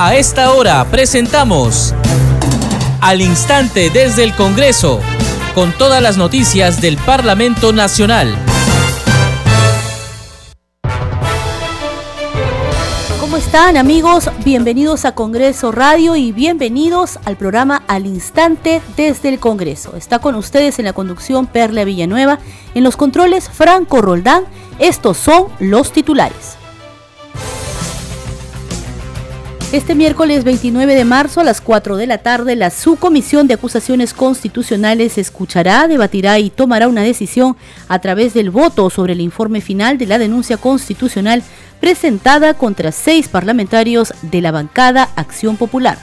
A esta hora presentamos Al Instante desde el Congreso, con todas las noticias del Parlamento Nacional. ¿Cómo están amigos? Bienvenidos a Congreso Radio y bienvenidos al programa Al Instante desde el Congreso. Está con ustedes en la conducción Perla Villanueva, en los controles Franco Roldán. Estos son los titulares. Este miércoles 29 de marzo a las 4 de la tarde, la Subcomisión de Acusaciones Constitucionales escuchará, debatirá y tomará una decisión a través del voto sobre el informe final de la denuncia constitucional presentada contra seis parlamentarios de la bancada Acción Popular.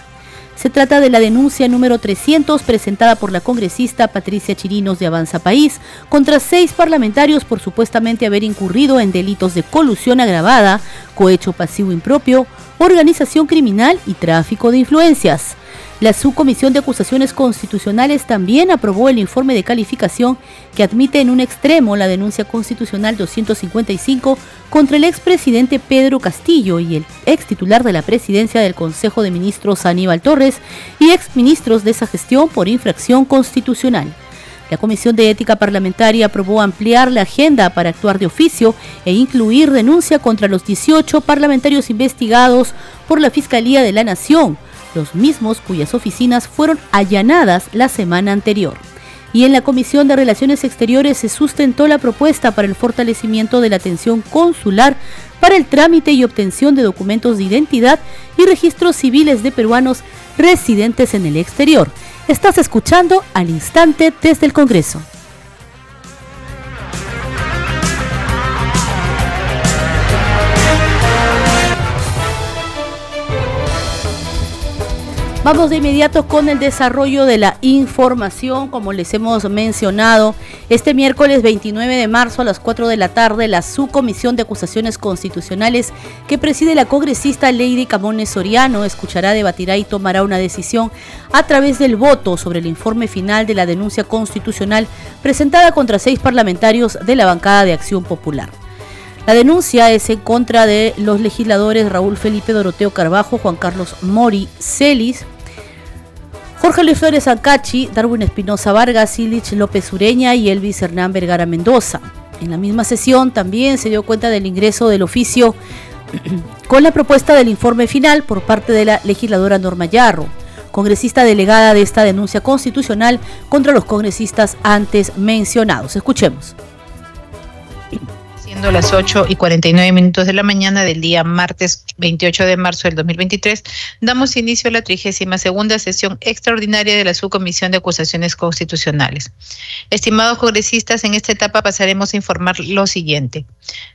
Se trata de la denuncia número 300 presentada por la congresista Patricia Chirinos de Avanza País contra seis parlamentarios por supuestamente haber incurrido en delitos de colusión agravada, cohecho pasivo impropio, organización criminal y tráfico de influencias. La Subcomisión de Acusaciones Constitucionales también aprobó el informe de calificación que admite en un extremo la denuncia constitucional 255 contra el expresidente Pedro Castillo y el ex titular de la presidencia del Consejo de Ministros Aníbal Torres y exministros de esa gestión por infracción constitucional. La Comisión de Ética Parlamentaria aprobó ampliar la agenda para actuar de oficio e incluir denuncia contra los 18 parlamentarios investigados por la Fiscalía de la Nación los mismos cuyas oficinas fueron allanadas la semana anterior. Y en la Comisión de Relaciones Exteriores se sustentó la propuesta para el fortalecimiento de la atención consular para el trámite y obtención de documentos de identidad y registros civiles de peruanos residentes en el exterior. Estás escuchando al instante desde el Congreso. Vamos de inmediato con el desarrollo de la información, como les hemos mencionado. Este miércoles 29 de marzo a las 4 de la tarde, la Subcomisión de Acusaciones Constitucionales que preside la congresista Lady Camones Soriano escuchará, debatirá y tomará una decisión a través del voto sobre el informe final de la denuncia constitucional presentada contra seis parlamentarios de la bancada de Acción Popular. La denuncia es en contra de los legisladores Raúl Felipe Doroteo Carbajo, Juan Carlos Mori Celis, Jorge Luis Flores Ancachi, Darwin Espinosa Vargas, Ilich López Ureña y Elvis Hernán Vergara Mendoza. En la misma sesión también se dio cuenta del ingreso del oficio con la propuesta del informe final por parte de la legisladora Norma Yarro, congresista delegada de esta denuncia constitucional contra los congresistas antes mencionados. Escuchemos siendo las 8 y 49 minutos de la mañana del día martes 28 de marzo del 2023, damos inicio a la 32 segunda sesión extraordinaria de la Subcomisión de Acusaciones Constitucionales. Estimados congresistas, en esta etapa pasaremos a informar lo siguiente.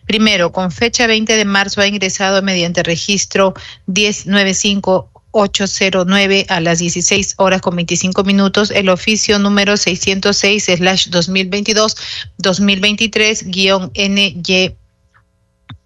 Primero, con fecha 20 de marzo ha ingresado mediante registro 1095 809 a las 16 horas con 25 minutos. El oficio número 606 slash 2022 2023 guion NY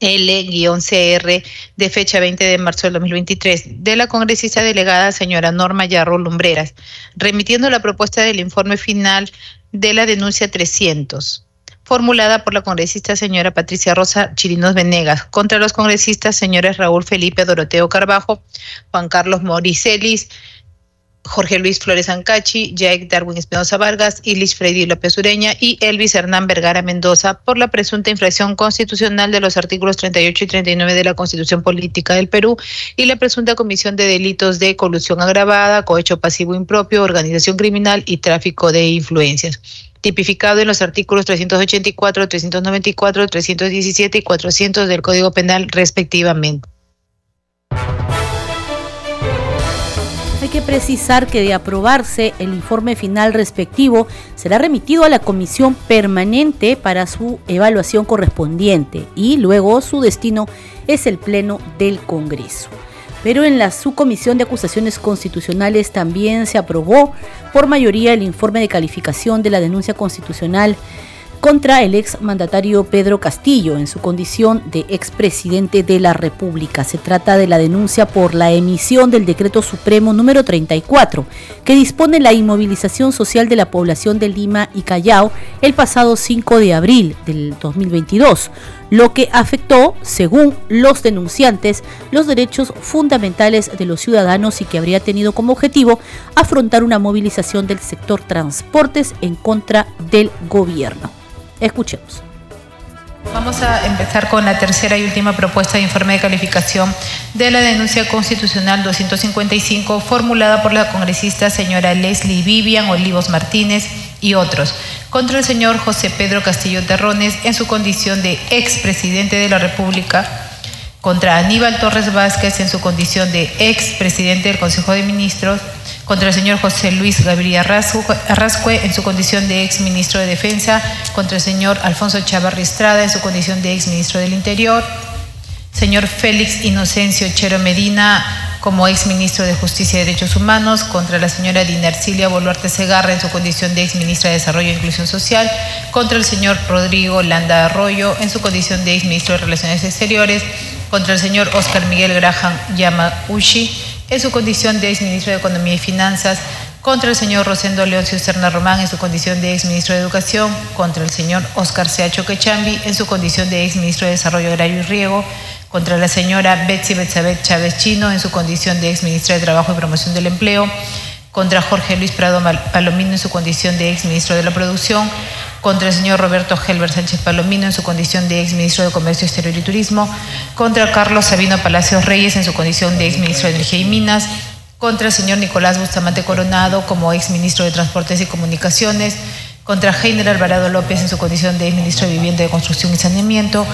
L-CR de fecha 20 de marzo del 2023 de la congresista delegada señora Norma Yarro Lumbreras, remitiendo la propuesta del informe final de la denuncia 300 formulada por la congresista señora Patricia Rosa Chirinos Venegas. Contra los congresistas señores Raúl Felipe Doroteo Carbajo, Juan Carlos Moricelis, Jorge Luis Flores Ancachi, Jake Darwin Espinosa Vargas, Ilis Freddy López Ureña y Elvis Hernán Vergara Mendoza por la presunta infracción constitucional de los artículos 38 y 39 de la Constitución Política del Perú y la presunta comisión de delitos de colusión agravada, cohecho pasivo impropio, organización criminal y tráfico de influencias tipificado en los artículos 384, 394, 317 y 400 del Código Penal respectivamente. Hay que precisar que de aprobarse el informe final respectivo será remitido a la comisión permanente para su evaluación correspondiente y luego su destino es el Pleno del Congreso. Pero en la subcomisión de acusaciones constitucionales también se aprobó por mayoría el informe de calificación de la denuncia constitucional contra el ex mandatario Pedro Castillo en su condición de expresidente de la República. Se trata de la denuncia por la emisión del decreto supremo número 34, que dispone la inmovilización social de la población de Lima y Callao el pasado 5 de abril del 2022 lo que afectó, según los denunciantes, los derechos fundamentales de los ciudadanos y que habría tenido como objetivo afrontar una movilización del sector transportes en contra del gobierno. Escuchemos. Vamos a empezar con la tercera y última propuesta de informe de calificación de la denuncia constitucional 255 formulada por la congresista señora Leslie Vivian Olivos Martínez y otros contra el señor José Pedro Castillo Terrones en su condición de expresidente de la República, contra Aníbal Torres Vázquez en su condición de expresidente del Consejo de Ministros, contra el señor José Luis Gabriel Arrascue en su condición de ex ministro de Defensa, contra el señor Alfonso Chavarri Estrada en su condición de ex ministro del Interior, señor Félix Inocencio Chero Medina como ex ministro de Justicia y Derechos Humanos, contra la señora Dinarcilia Boluarte Segarra en su condición de ex ministra de Desarrollo e Inclusión Social, contra el señor Rodrigo Landa Arroyo en su condición de ex ministro de Relaciones Exteriores, contra el señor Oscar Miguel Graham Yamauchi en su condición de exministro de Economía y Finanzas, contra el señor Rosendo Leoncio Cerna Román en su condición de exministro de Educación, contra el señor Oscar C. Quechambi en su condición de exministro de Desarrollo Agrario y Riego, contra la señora Betsy Betzabet Chávez Chino en su condición de exministra de Trabajo y Promoción del Empleo, contra Jorge Luis Prado Palomino en su condición de exministro de la Producción, contra el señor Roberto Helber Sánchez Palomino en su condición de exministro de Comercio Exterior y Turismo, contra Carlos Sabino Palacios Reyes en su condición de exministro de Energía y Minas, contra el señor Nicolás Bustamante Coronado como exministro de Transportes y Comunicaciones, contra Heiner Alvarado López en su condición de exministro de Vivienda de Construcción y Saneamiento,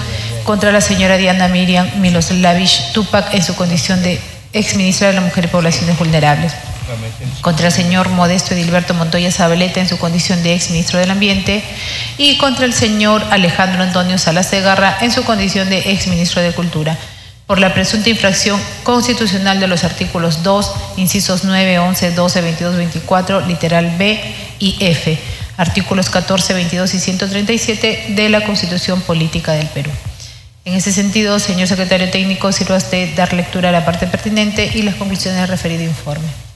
contra la señora Diana Miriam Miloslavich Tupac en su condición de exministra de la Mujer y Poblaciones Vulnerables contra el señor Modesto Edilberto Montoya Zabaleta en su condición de ex ministro del Ambiente y contra el señor Alejandro Antonio Salas Segarra en su condición de ex ministro de Cultura por la presunta infracción constitucional de los artículos 2, incisos 9, 11, 12, 22, 24, literal B y F, artículos 14, 22 y 137 de la Constitución Política del Perú. En ese sentido, señor secretario técnico, sirva usted dar lectura a la parte pertinente y las conclusiones del referido informe.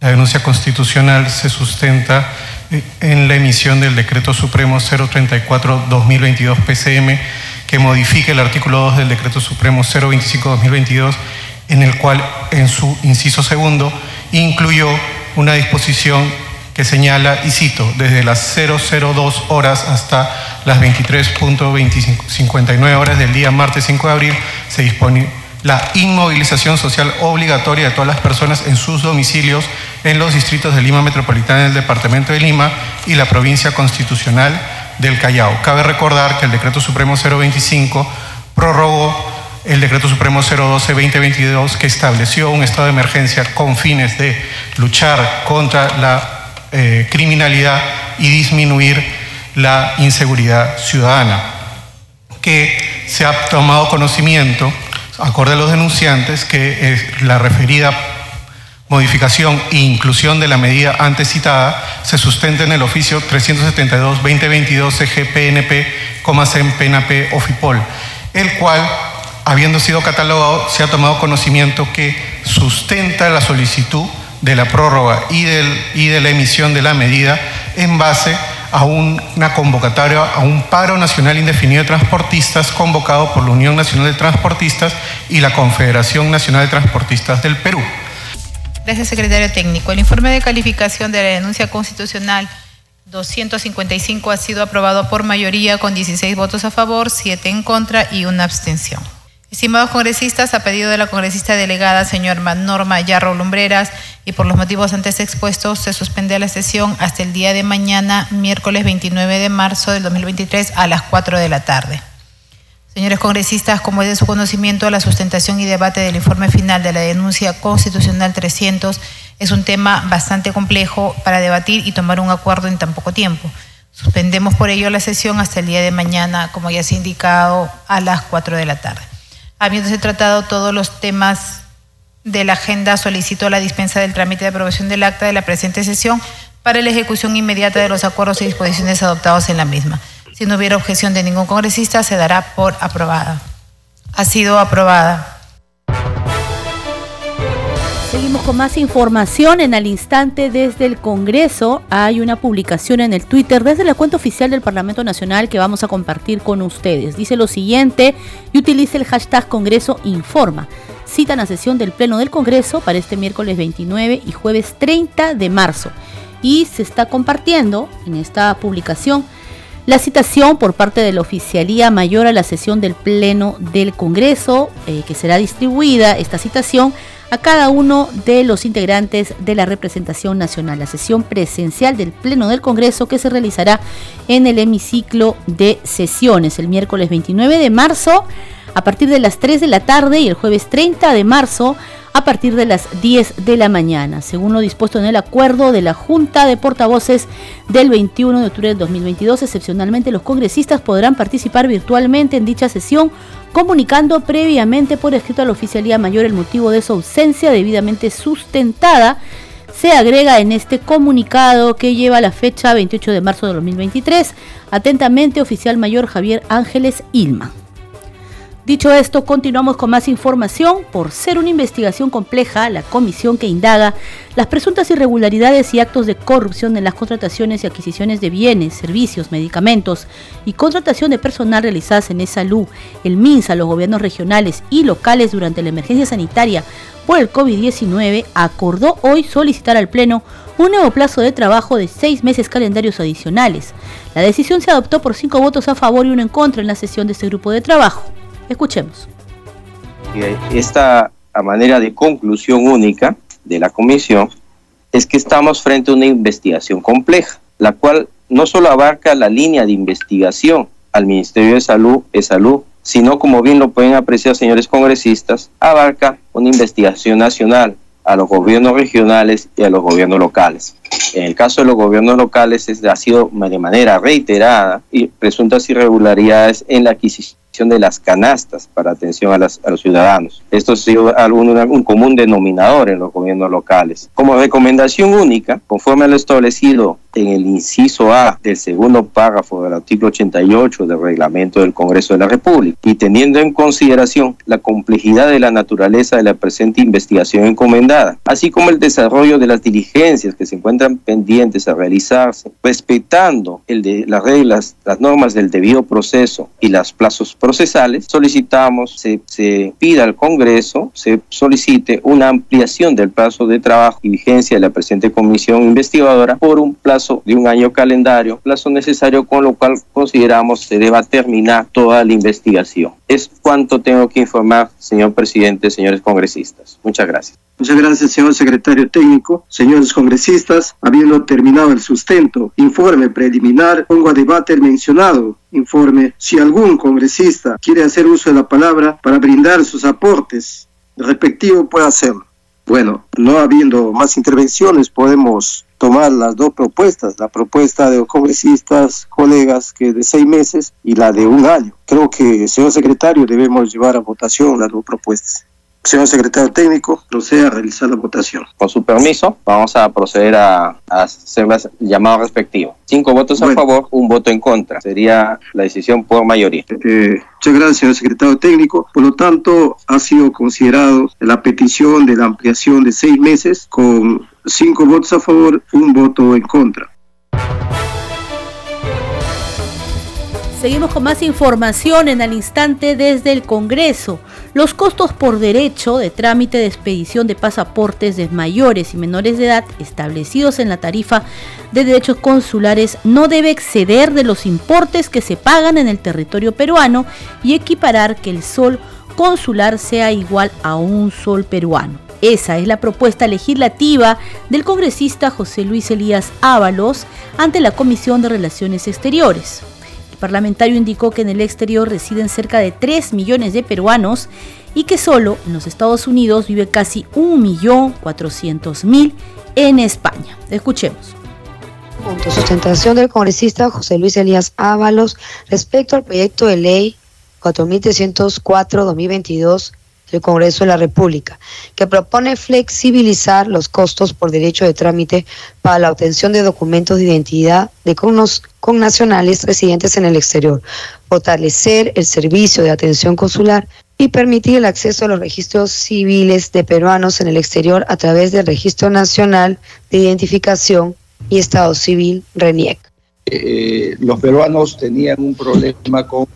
La denuncia constitucional se sustenta eh, en la emisión del Decreto Supremo 034-2022 PCM, que modifica el artículo 2 del Decreto Supremo 025-2022, en el cual, en su inciso segundo, incluyó una disposición que señala, y cito, desde las 002 horas hasta las 23.59 horas del día martes 5 de abril, se dispone la inmovilización social obligatoria de todas las personas en sus domicilios en los distritos de Lima Metropolitana del Departamento de Lima y la provincia constitucional del Callao. Cabe recordar que el Decreto Supremo 025 prorrogó el Decreto Supremo 012-2022 que estableció un estado de emergencia con fines de luchar contra la eh, criminalidad y disminuir la inseguridad ciudadana, que se ha tomado conocimiento acorde a los denunciantes, que la referida modificación e inclusión de la medida antes citada se sustenta en el oficio 372-2022 CGPNP, PNP, OFIPOL, el cual, habiendo sido catalogado, se ha tomado conocimiento que sustenta la solicitud de la prórroga y de la emisión de la medida en base a una convocatoria a un paro nacional indefinido de transportistas convocado por la Unión Nacional de Transportistas y la Confederación Nacional de Transportistas del Perú. Gracias, secretario técnico. El informe de calificación de la denuncia constitucional 255 ha sido aprobado por mayoría con 16 votos a favor, 7 en contra y una abstención. Estimados congresistas, a pedido de la congresista delegada, señor Norma Yarro Lumbreras, y por los motivos antes expuestos, se suspende la sesión hasta el día de mañana, miércoles 29 de marzo del 2023, a las 4 de la tarde. Señores congresistas, como es de su conocimiento, la sustentación y debate del informe final de la denuncia constitucional 300 es un tema bastante complejo para debatir y tomar un acuerdo en tan poco tiempo. Suspendemos por ello la sesión hasta el día de mañana, como ya se ha indicado, a las 4 de la tarde. Habiéndose tratado todos los temas de la agenda, solicito la dispensa del trámite de aprobación del acta de la presente sesión para la ejecución inmediata de los acuerdos y disposiciones adoptados en la misma. Si no hubiera objeción de ningún congresista, se dará por aprobada. Ha sido aprobada. Seguimos con más información. En al instante desde el Congreso hay una publicación en el Twitter desde la cuenta oficial del Parlamento Nacional que vamos a compartir con ustedes. Dice lo siguiente y utiliza el hashtag Congreso Informa. Citan a sesión del Pleno del Congreso para este miércoles 29 y jueves 30 de marzo. Y se está compartiendo en esta publicación la citación por parte de la Oficialía Mayor a la sesión del Pleno del Congreso, eh, que será distribuida esta citación a cada uno de los integrantes de la representación nacional. La sesión presencial del Pleno del Congreso que se realizará en el hemiciclo de sesiones el miércoles 29 de marzo a partir de las 3 de la tarde y el jueves 30 de marzo a partir de las 10 de la mañana, según lo dispuesto en el acuerdo de la Junta de Portavoces del 21 de octubre del 2022. Excepcionalmente, los congresistas podrán participar virtualmente en dicha sesión comunicando previamente por escrito a la Oficialía Mayor el motivo de su ausencia debidamente sustentada. Se agrega en este comunicado que lleva la fecha 28 de marzo de 2023. Atentamente, Oficial Mayor Javier Ángeles Ilma. Dicho esto, continuamos con más información. Por ser una investigación compleja, la comisión que indaga las presuntas irregularidades y actos de corrupción en las contrataciones y adquisiciones de bienes, servicios, medicamentos y contratación de personal realizadas en salud, el MINSA, los gobiernos regionales y locales durante la emergencia sanitaria por el COVID-19, acordó hoy solicitar al Pleno un nuevo plazo de trabajo de seis meses calendarios adicionales. La decisión se adoptó por cinco votos a favor y uno en contra en la sesión de este grupo de trabajo. Escuchemos. Esta manera de conclusión única de la comisión es que estamos frente a una investigación compleja, la cual no solo abarca la línea de investigación al Ministerio de Salud, de Salud, sino como bien lo pueden apreciar señores congresistas, abarca una investigación nacional a los gobiernos regionales y a los gobiernos locales. En el caso de los gobiernos locales es, ha sido de manera reiterada y presuntas irregularidades en la adquisición de las canastas para atención a, los ciudadanos. Esto ha sido un común denominador en los gobiernos locales. Como recomendación única, conforme a lo establecido en el inciso A del segundo párrafo del artículo 88 del reglamento del Congreso de la República y teniendo en consideración la complejidad de la naturaleza de la presente investigación encomendada, así como el desarrollo de las diligencias que se encuentran pendientes a realizarse, respetando el de las reglas, las normas del debido proceso y los plazos procesales, solicitamos se, se pida al Congreso, se solicite una ampliación del plazo de trabajo y vigencia de la presente comisión investigadora por un plazo de un año calendario, plazo necesario con lo cual consideramos se deba terminar toda la investigación. Es cuanto tengo que informar, señor presidente, señores congresistas. Muchas gracias. Muchas gracias, señor secretario técnico. Señores congresistas, habiendo terminado el sustento, informe preliminar, pongo a debate el mencionado informe. Si algún congresista quiere hacer uso de la palabra para brindar sus aportes, respectivo puede hacerlo. Bueno, no habiendo más intervenciones, podemos tomar las dos propuestas, la propuesta de los congresistas, colegas, que de seis meses y la de un año. Creo que, señor secretario, debemos llevar a votación las dos propuestas. Señor secretario técnico, proceda a realizar la votación. Con su permiso, vamos a proceder a, hacer el llamado respectivo. Cinco votos a favor, un voto en contra. Sería la decisión por mayoría. Eh, muchas gracias, señor secretario técnico. Por lo tanto, ha sido considerado la petición de la ampliación de seis meses con cinco votos a favor, un voto en contra. Seguimos con más información en al instante desde el Congreso. Los costos por derecho de trámite de expedición de pasaportes de mayores y menores de edad establecidos en la tarifa de derechos consulares no debe exceder de los importes que se pagan en el territorio peruano y equiparar que el sol consular sea igual a un sol peruano. Esa es la propuesta legislativa del congresista José Luis Elías Ábalos ante la Comisión de Relaciones Exteriores parlamentario indicó que en el exterior residen cerca de 3 millones de peruanos y que solo en los Estados Unidos vive casi 1.400.000 en España. Escuchemos. Punto. Sustentación del congresista José Luis Elías Ábalos respecto al proyecto de ley 4304-2022 del Congreso de la República, que propone flexibilizar los costos por derecho de trámite para la obtención de documentos de identidad de connacionales residentes en el exterior, fortalecer el servicio de atención consular y permitir el acceso a los registros civiles de peruanos en el exterior a través del Registro Nacional de Identificación y Estado Civil, RENIEC. Eh, los peruanos tenían un problema con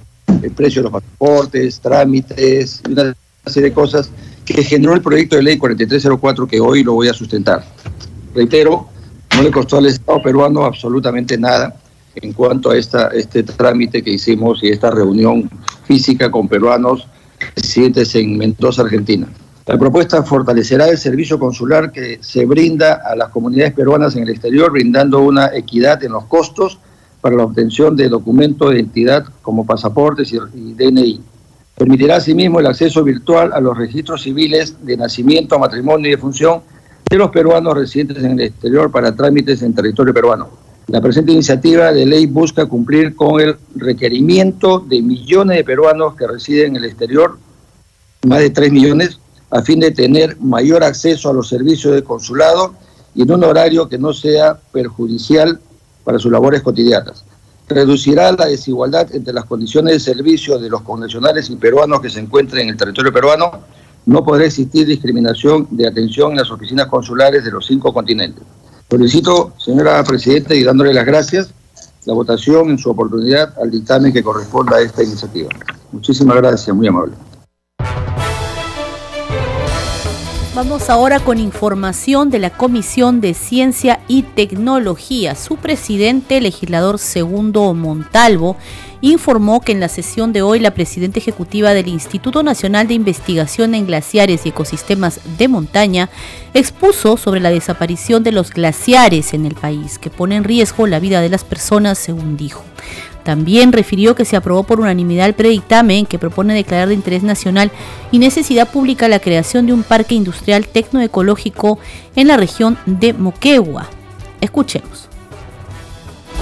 el precio de los pasaportes, trámites, una serie de cosas que generó el proyecto de ley 4304 que hoy lo voy a sustentar. Reitero, no le costó al Estado peruano absolutamente nada en cuanto a esta, este trámite que hicimos y esta reunión física con peruanos residentes en Mendoza, Argentina. La propuesta fortalecerá el servicio consular que se brinda a las comunidades peruanas en el exterior, brindando una equidad en los costos para la obtención de documentos de identidad como pasaportes y, DNI. Permitirá asimismo el acceso virtual a los registros civiles de nacimiento, matrimonio y defunción de los peruanos residentes en el exterior para trámites en territorio peruano. La presente iniciativa de ley busca cumplir con el requerimiento de millones de peruanos que residen en el exterior, más de 3 millones, a fin de tener mayor acceso a los servicios de consulado y en un horario que no sea perjudicial para sus labores cotidianas. Reducirá la desigualdad entre las condiciones de servicio de los connacionales y peruanos que se encuentran en el territorio peruano. No podrá existir discriminación de atención en las oficinas consulares de los cinco continentes. Solicito, señora Presidenta, y dándole las gracias, la votación en su oportunidad al dictamen que corresponda a esta iniciativa. Muchísimas gracias, muy amable. Vamos ahora con información de la Comisión de Ciencia y Tecnología. Su presidente, legislador Segundo Montalvo, informó que en la sesión de hoy la presidenta ejecutiva del Instituto Nacional de Investigación en Glaciares y Ecosistemas de Montaña expuso sobre la desaparición de los glaciares en el país, que pone en riesgo la vida de las personas, según dijo. También refirió que se aprobó por unanimidad el predictamen que propone declarar de interés nacional y necesidad pública la creación de un parque industrial tecnoecológico en la región de Moquegua. Escuchemos.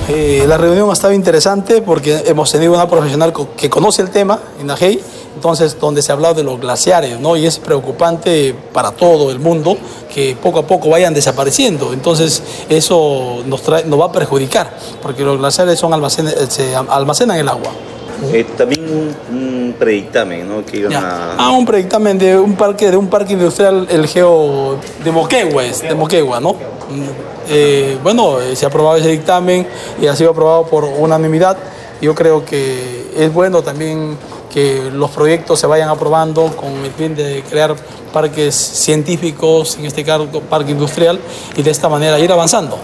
Eh, la reunión ha estado interesante porque hemos tenido una profesional que conoce el tema, Inagei, entonces donde se ha hablado de los glaciares, ¿no? Y es preocupante para todo el mundo que poco a poco vayan desapareciendo. Entonces eso nos, trae, nos va a perjudicar, porque los glaciares son almacenes, se almacenan el agua. Eh, también un, predictamen, ¿no? Que Ah, un predictamen de un parque, de un parque industrial, el geo de Moquegua, de Moquegua, ¿no? Eh, bueno, eh, se ha aprobado ese dictamen y ha sido aprobado por unanimidad. Yo creo que es bueno también que los proyectos se vayan aprobando con el fin de crear parques científicos, en este caso parque industrial, y de esta manera ir avanzando.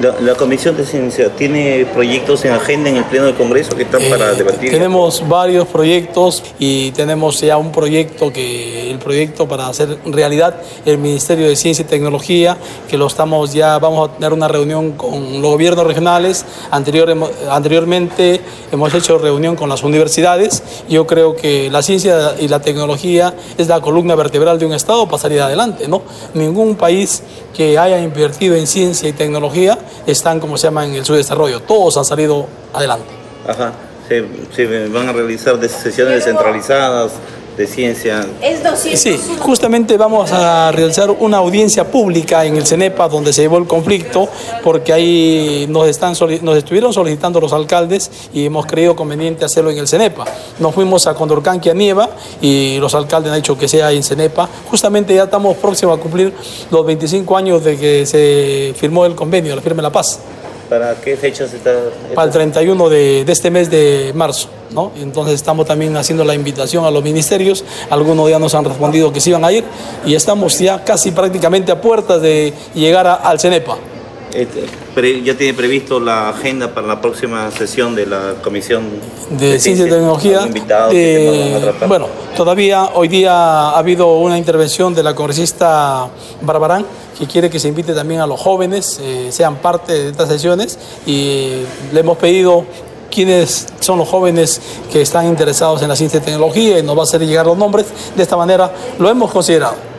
La, Comisión de Ciencia tiene proyectos en agenda en el Pleno del Congreso que están para eh, debatir. Tenemos varios proyectos y tenemos ya un proyecto que el proyecto para hacer realidad el Ministerio de Ciencia y Tecnología que lo estamos ya vamos a tener una reunión con los gobiernos regionales. Anterior, anteriormente hemos hecho reunión con las universidades. Yo creo que la ciencia y la tecnología es la columna vertebral de un Estado para salir adelante, ¿no? Ningún país que haya invertido en ciencia y tecnología están, como se llama, en el subdesarrollo. Todos han salido adelante. Ajá. Se, van a realizar sesiones descentralizadas de ciencia. Sí, justamente vamos a realizar una audiencia pública en el CENEPA donde se llevó el conflicto, porque ahí nos, están, nos estuvieron solicitando los alcaldes y hemos creído conveniente hacerlo en el CENEPA. Nos fuimos a Condorcanqui, a Nieva, y los alcaldes han dicho que sea en CENEPA. Justamente ya estamos próximos a cumplir los 25 años de que se firmó el convenio, la firma de la paz. ¿Para qué fecha se está? Para el 31 de, de este mes de marzo. Entonces estamos también haciendo la invitación a los ministerios, algunos ya nos han respondido que sí iban a ir y estamos ya casi prácticamente a puertas de llegar al CENEPA. Este, ¿Ya tiene previsto la agenda para la próxima sesión de la Comisión de, Ciencia y Tecnología? bueno, todavía hoy día ha habido una intervención de la congresista Barbarán que quiere que se invite también a los jóvenes, eh, sean parte de estas sesiones y le hemos pedido quiénes son los jóvenes que están interesados en la ciencia y tecnología y nos va a hacer llegar los nombres. De esta manera lo hemos considerado.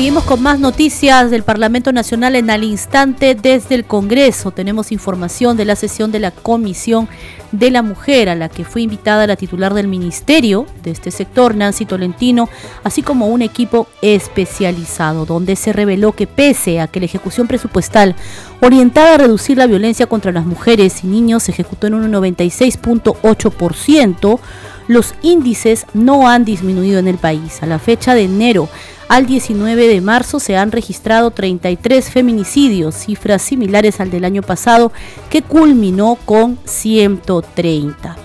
Seguimos con más noticias del Parlamento Nacional en al instante desde el Congreso. Tenemos información de la sesión de la Comisión de la Mujer, a la que fue invitada la titular del Ministerio de este sector, Nancy Tolentino, así como un equipo especializado, donde se reveló que pese a que la ejecución presupuestal orientada a reducir la violencia contra las mujeres y niños se ejecutó en un 96.8%, los índices no han disminuido en el país. A la fecha de enero al 19 de marzo se han registrado 33 feminicidios, cifras similares al del año pasado, que culminó con 130.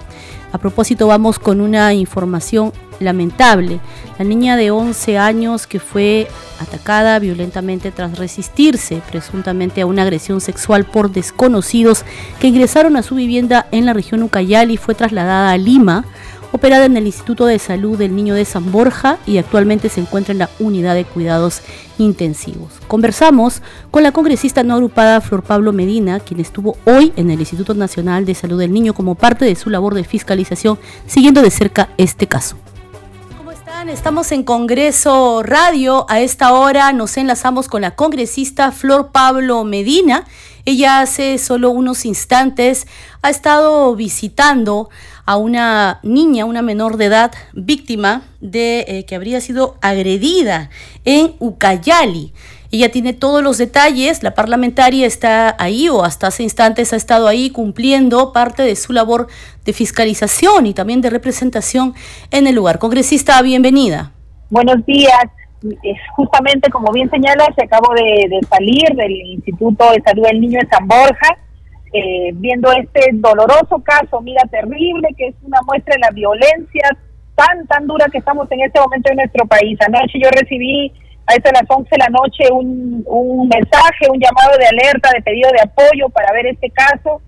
A propósito, vamos con una información lamentable. La niña de 11 años que fue atacada violentamente tras resistirse presuntamente a una agresión sexual por desconocidos que ingresaron a su vivienda en la región Ucayali fue trasladada a Lima operada en el Instituto de Salud del Niño de San Borja y actualmente se encuentra en la unidad de cuidados intensivos. Conversamos con la congresista no agrupada Flor Pablo Medina, quien estuvo hoy en el Instituto Nacional de Salud del Niño como parte de su labor de fiscalización, siguiendo de cerca este caso. Estamos en Congreso Radio. A esta hora nos enlazamos con la congresista Flor Pablo Medina. Ella hace solo unos instantes ha estado visitando a una niña, una menor de edad, víctima de eh, que habría sido agredida en Ucayali. Ella tiene todos los detalles, la parlamentaria está ahí o hasta hace instantes ha estado ahí cumpliendo parte de su labor de fiscalización y también de representación en el lugar. Congresista, bienvenida. Buenos días. Justamente como bien señala, se acabo de, de salir del Instituto de Salud del Niño de San Borja eh, viendo este doloroso caso, mira, terrible, que es una muestra de la violencia tan, tan dura que estamos en este momento en nuestro país. Anoche yo recibí a eso de las 11 de la noche un, un mensaje, un llamado de alerta, de pedido de apoyo para ver este caso.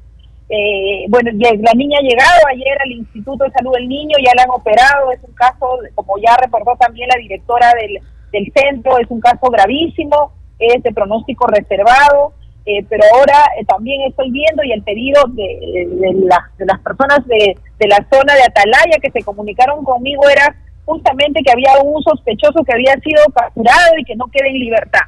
Eh, bueno, la niña ha llegado ayer al Instituto de Salud del Niño, ya la han operado, es un caso, como ya reportó también la directora del, del centro, es un caso gravísimo, es de pronóstico reservado. Eh, pero ahora eh, también estoy viendo y el pedido de, las personas de, la zona de Atalaya que se comunicaron conmigo era justamente que había un sospechoso que había sido capturado y que no quede en libertad.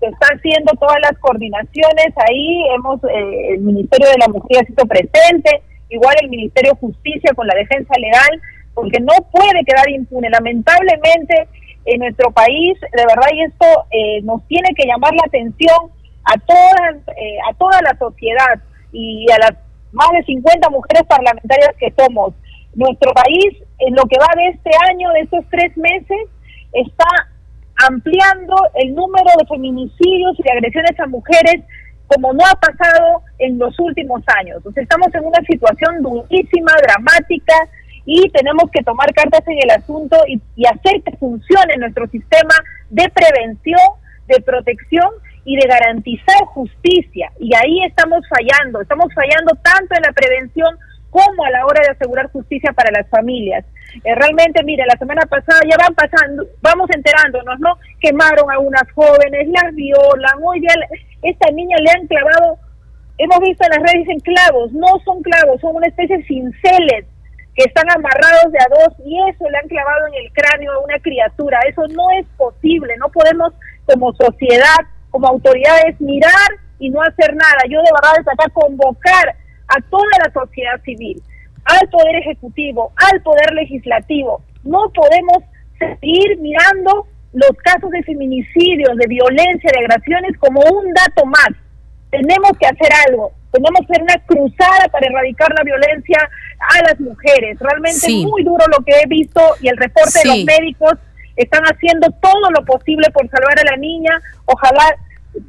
Se están haciendo todas las coordinaciones ahí, hemos eh, el Ministerio de la Mujer ha sido presente, igual el Ministerio de Justicia con la defensa legal, porque no puede quedar impune. Lamentablemente en nuestro país, de verdad, y esto nos tiene que llamar la atención, a toda, eh, a toda la sociedad y a las más de 50 mujeres parlamentarias que somos. Nuestro país, en lo que va de este año, de estos tres meses, está ampliando el número de feminicidios y de agresiones a mujeres como no ha pasado en los últimos años. Entonces estamos en una situación durísima, dramática, y tenemos que tomar cartas en el asunto y, y hacer que funcione nuestro sistema de prevención, de protección y de garantizar justicia. Y ahí estamos fallando, estamos fallando tanto en la prevención como a la hora de asegurar justicia para las familias. Eh, realmente, mire, la semana pasada ya van pasando, vamos enterándonos, ¿no? Quemaron a unas jóvenes, las violan, hoy día esta niña le han clavado, hemos visto en las redes en clavos, no son clavos, son una especie de cinceles que están amarrados de a dos y eso le han clavado en el cráneo a una criatura. Eso no es posible, no podemos como sociedad como autoridades mirar y no hacer nada. Yo de verdad desde acá convocar a toda la sociedad civil, al Poder Ejecutivo, al Poder Legislativo. No podemos seguir mirando los casos de feminicidios, de violencia, de agresiones como un dato más. Tenemos que hacer algo. Tenemos que hacer una cruzada para erradicar la violencia a las mujeres. Realmente es muy duro lo que he visto y el reporte de los médicos están haciendo todo lo posible por salvar a la niña. Ojalá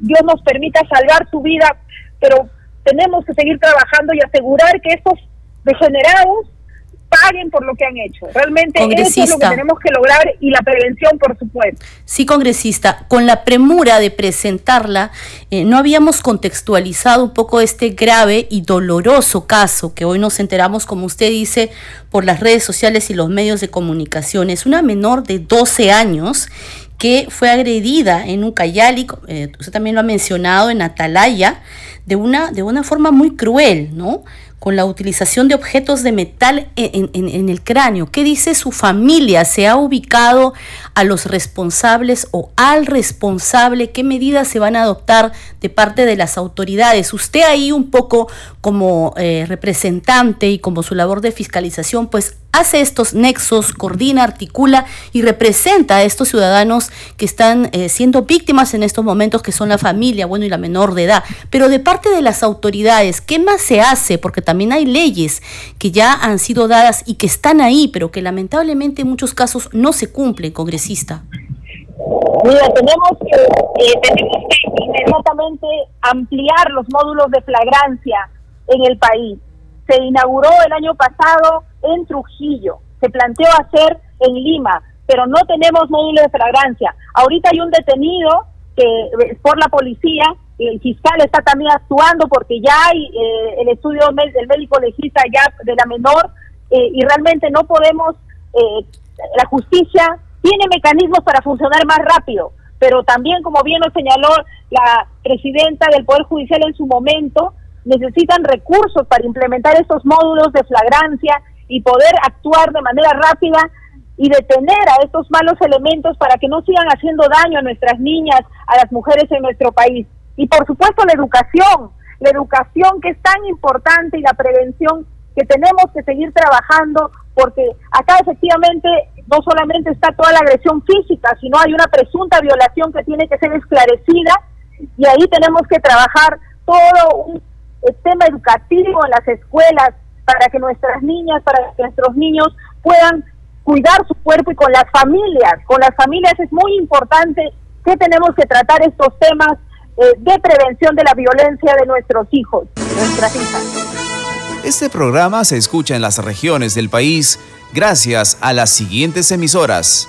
Dios nos permita salvar su vida, pero tenemos que seguir trabajando y asegurar que estos degenerados paguen por lo que han hecho. Realmente eso es lo que tenemos que lograr y la prevención, por supuesto. Sí, congresista, con la premura de presentarla, eh, no habíamos contextualizado un poco este grave y doloroso caso que hoy nos enteramos, como usted dice, por las redes sociales y los medios de comunicación. Es una menor de 12 años que fue agredida en Ucayali, eh, usted también lo ha mencionado, en Atalaya, de una, de una forma muy cruel, ¿no? Con la utilización de objetos de metal en, el cráneo. ¿Qué dice su familia? ¿Se ha ubicado a los responsables o al responsable? ¿Qué medidas se van a adoptar de parte de las autoridades? Usted ahí un poco como eh, representante y como su labor de fiscalización, pues hace estos nexos, coordina, articula y representa a estos ciudadanos que están eh, siendo víctimas en estos momentos, que son la familia, bueno, y la menor de edad. Pero de parte de las autoridades, ¿qué más se hace? Porque también hay leyes que ya han sido dadas y que están ahí, pero que lamentablemente en muchos casos no se cumplen, congresista. Mira, tenemos que, eh, tenemos que inmediatamente ampliar los módulos de flagrancia en el país. Se inauguró el año pasado en Trujillo, se planteó hacer en Lima, pero no tenemos módulo de flagrancia. Ahorita hay un detenido que eh, por la policía, el fiscal está también actuando porque ya hay eh, el estudio del médico legista ya de la menor eh, y realmente no podemos, la justicia tiene mecanismos para funcionar más rápido, pero también como bien lo señaló la presidenta del Poder Judicial en su momento, necesitan recursos para implementar estos módulos de flagrancia y poder actuar de manera rápida y detener a estos malos elementos para que no sigan haciendo daño a nuestras niñas, a las mujeres en nuestro país. Y por supuesto la educación, la educación que es tan importante y la prevención que tenemos que seguir trabajando porque acá efectivamente no solamente está toda la agresión física, sino hay una presunta violación que tiene que ser esclarecida y ahí tenemos que trabajar todo un tema educativo en las escuelas, para que nuestras niñas, para que nuestros niños puedan cuidar su cuerpo y con las familias. Con las familias es muy importante que tenemos que tratar estos temas eh, de prevención de la violencia de nuestros hijos, nuestras hijas. Este programa se escucha en las regiones del país gracias a las siguientes emisoras.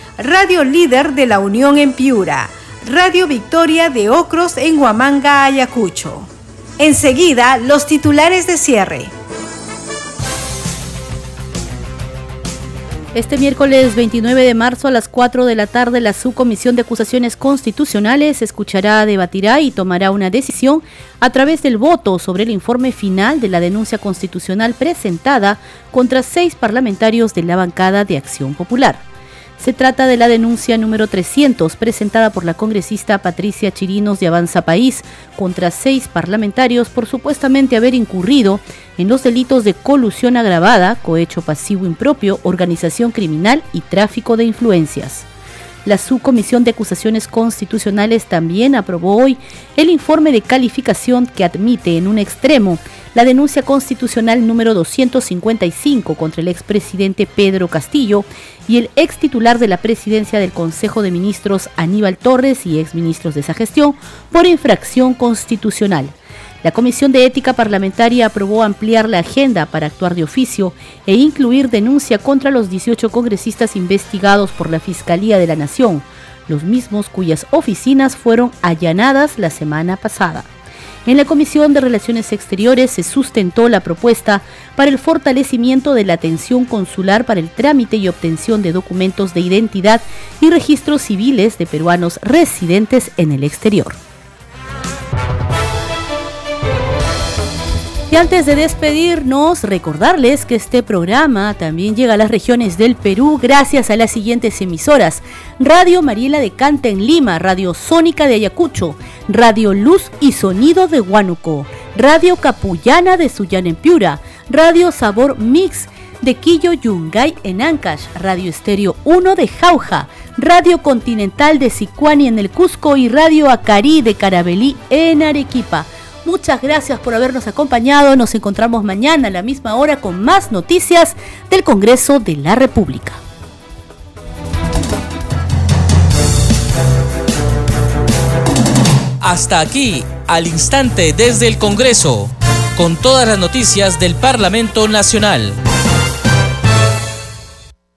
Radio Líder de la Unión en Piura, Radio Victoria de Ocros en Huamanga, Ayacucho. Enseguida, los titulares de cierre. Este miércoles 29 de marzo a las 4 de la tarde la Subcomisión de Acusaciones Constitucionales escuchará, debatirá y tomará una decisión a través del voto sobre el informe final de la denuncia constitucional presentada contra seis parlamentarios de la bancada de Acción Popular. Se trata de la denuncia número 300 presentada por la congresista Patricia Chirinos de Avanza País contra seis parlamentarios por supuestamente haber incurrido en los delitos de colusión agravada, cohecho pasivo impropio, organización criminal y tráfico de influencias. La Subcomisión de Acusaciones Constitucionales también aprobó hoy el informe de calificación que admite en un extremo la denuncia constitucional número 255 contra el expresidente Pedro Castillo y el ex titular de la presidencia del Consejo de Ministros Aníbal Torres y exministros de esa gestión por infracción constitucional. La Comisión de Ética Parlamentaria aprobó ampliar la agenda para actuar de oficio e incluir denuncia contra los 18 congresistas investigados por la Fiscalía de la Nación, los mismos cuyas oficinas fueron allanadas la semana pasada. En la Comisión de Relaciones Exteriores se sustentó la propuesta para el fortalecimiento de la atención consular para el trámite y obtención de documentos de identidad y registros civiles de peruanos residentes en el exterior. Y antes de despedirnos, recordarles que este programa también llega a las regiones del Perú gracias a las siguientes emisoras. Radio Mariela de Canta en Lima, Radio Sónica de Ayacucho, Radio Luz y Sonido de Huánuco, Radio Capullana de Sullana en Piura, Radio Sabor Mix de Quillo Yungay en Ancash, Radio Estéreo 1 de Jauja, Radio Continental de Sicuani en el Cusco y Radio Acarí de Carabelí en Arequipa. Muchas gracias por habernos acompañado. Nos encontramos mañana a la misma hora con más noticias del Congreso de la República. Hasta aquí, al instante desde el Congreso con todas las noticias del Parlamento Nacional.